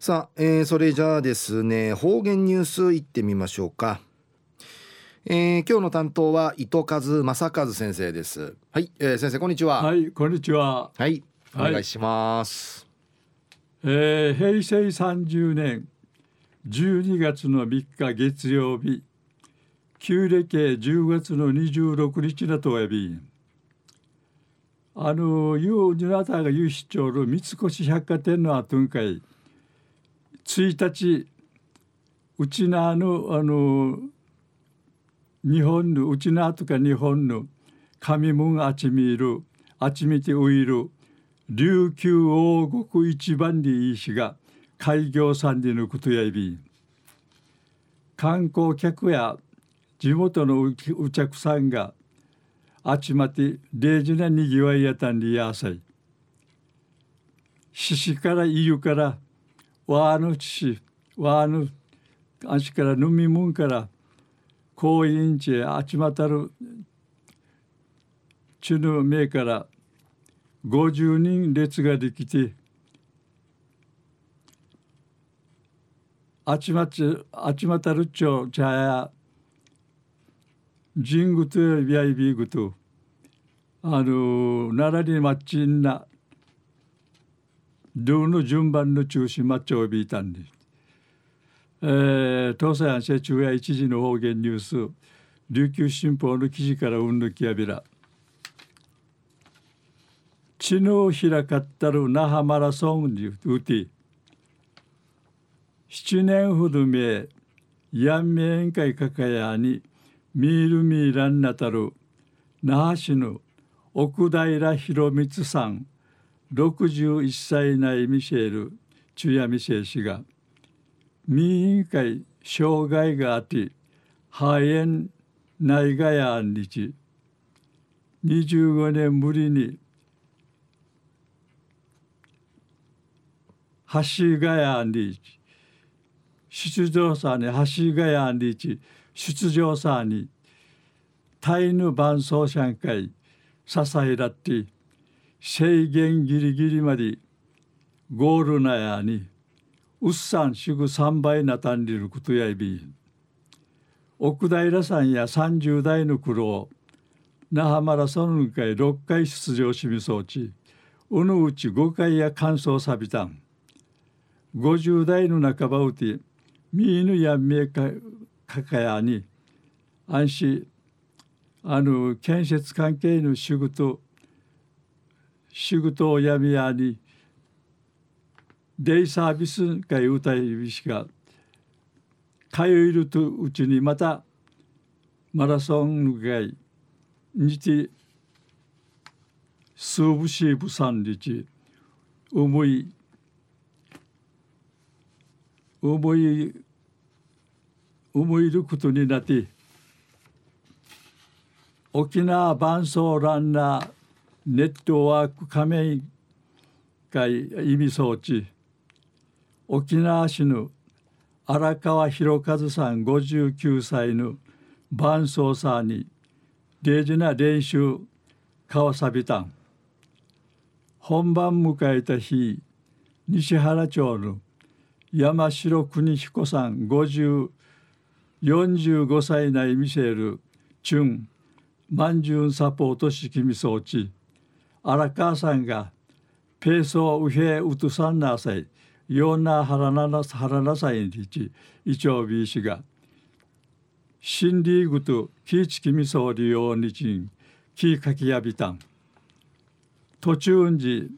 さあ、えー、それじゃあですね方言ニュースいってみましょうか、えー、今日の担当は糸数正和先生です。はい、えー、先生こんにちは。はいこんにちは。はいお願いします、はい、えー、平成30年12月の3日月曜日旧暦10月の26日だとやび。あの、ゆうになたが有しちょる三越百貨店の後んかい1日うちなのあの日本のうちなとか日本の神門あちみるあちみてういる琉球王国一番でいいしが開業さんでのことやいび観光客や地元のお客さんが集まって礼儀なにぎわいやたんでやさい。獅子からいゆからわぬちわぬあしから飲みもんから公園地へ集またるちぬめから50人列ができて集まっちまたるちょちゃや神宮とやいびぐとあの奈良にまっちんなどの順番の中心マッチョをビーたんで、えー、東西安社中や一時の方言ニュース。琉球新報の記事からうんぬきやびら。知能開かったる那覇マラソンにうて。七年ほど前やんめ宴会かかやにみるみらんなたる那覇市の奥平博光さん。61歳内ミシェル中夜ミシェル氏が民委員会障害があって肺炎内外案日25年ぶりに橋ヶ谷日出場者に橋ヶ谷日出場者にタイヌ伴奏者会支えらって制限ギリギリまでゴールなやにうっさんしぐ三倍なたんりることやいび奥平さんや30代の苦労那覇マラソン会6回出場しみそうちうぬうち5回や完走さびたん。50代の半ばうてみいぬやめかかかやに安心。あの建設関係の仕事仕事をやみやにデイサービス会歌いびしか通えるとうちにまたマラソン会にて数部シーブさん日思い思い思いることになって沖縄伴奏ランナーネットワーク加盟会意味装置。沖縄市の荒川博和さん59歳の伴奏さんに大事な練習川さびたん。本番迎えた日西原町の山城邦彦さん50 45歳内見せるチュン。万順サポート式味装置。荒川さんがペースをウヘウトサンナーサイヨーナハラナナハラナサインリチイチョウビーシが。シンリーグとキーチキミソーリヨーニチンキーカキヤビタン途中時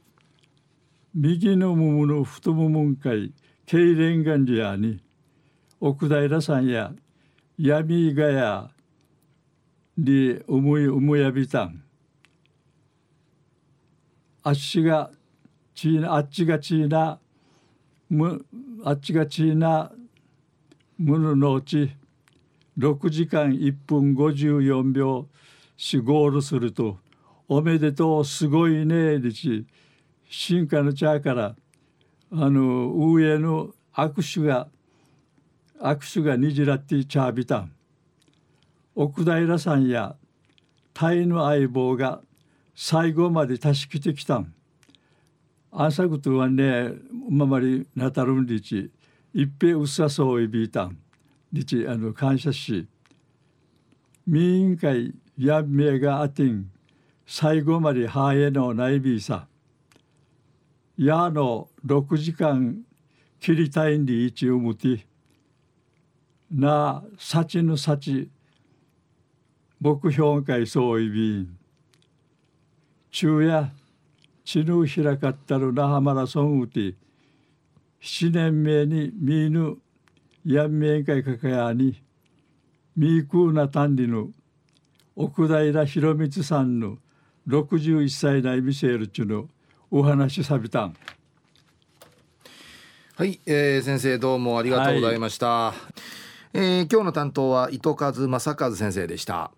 右のムムの太ももんかいケイレンガンジアに奥平さんや闇がやに思い思いやびたん。あっちがちいなあっちがちなむあっちがちなむぬのうち6時間1分54秒しゴールするとおめでとうすごいねでち進化の茶からあの上の握手が握手がにじらって茶びた奥平さんやタイの相棒が最後まで助けてきたん。アンサグトはねままりなたるんりち一平うっさそういびいたん。りちあの感謝し民委員会やめがあてん最後まではえのないびいさ。やの6時間切りたいんで一をむてなさちぬさち目標会そういびん。昼夜ちぬひらかったる那覇マラソンうて七年目にみぬやんめんかいかかやにみーくうなたんりぬ奥平博光さんの61歳代見せるちゅのお話さびたん。はい、えー、先生どうもありがとうございました、はい、えー、今日の担当は糸数正和先生でした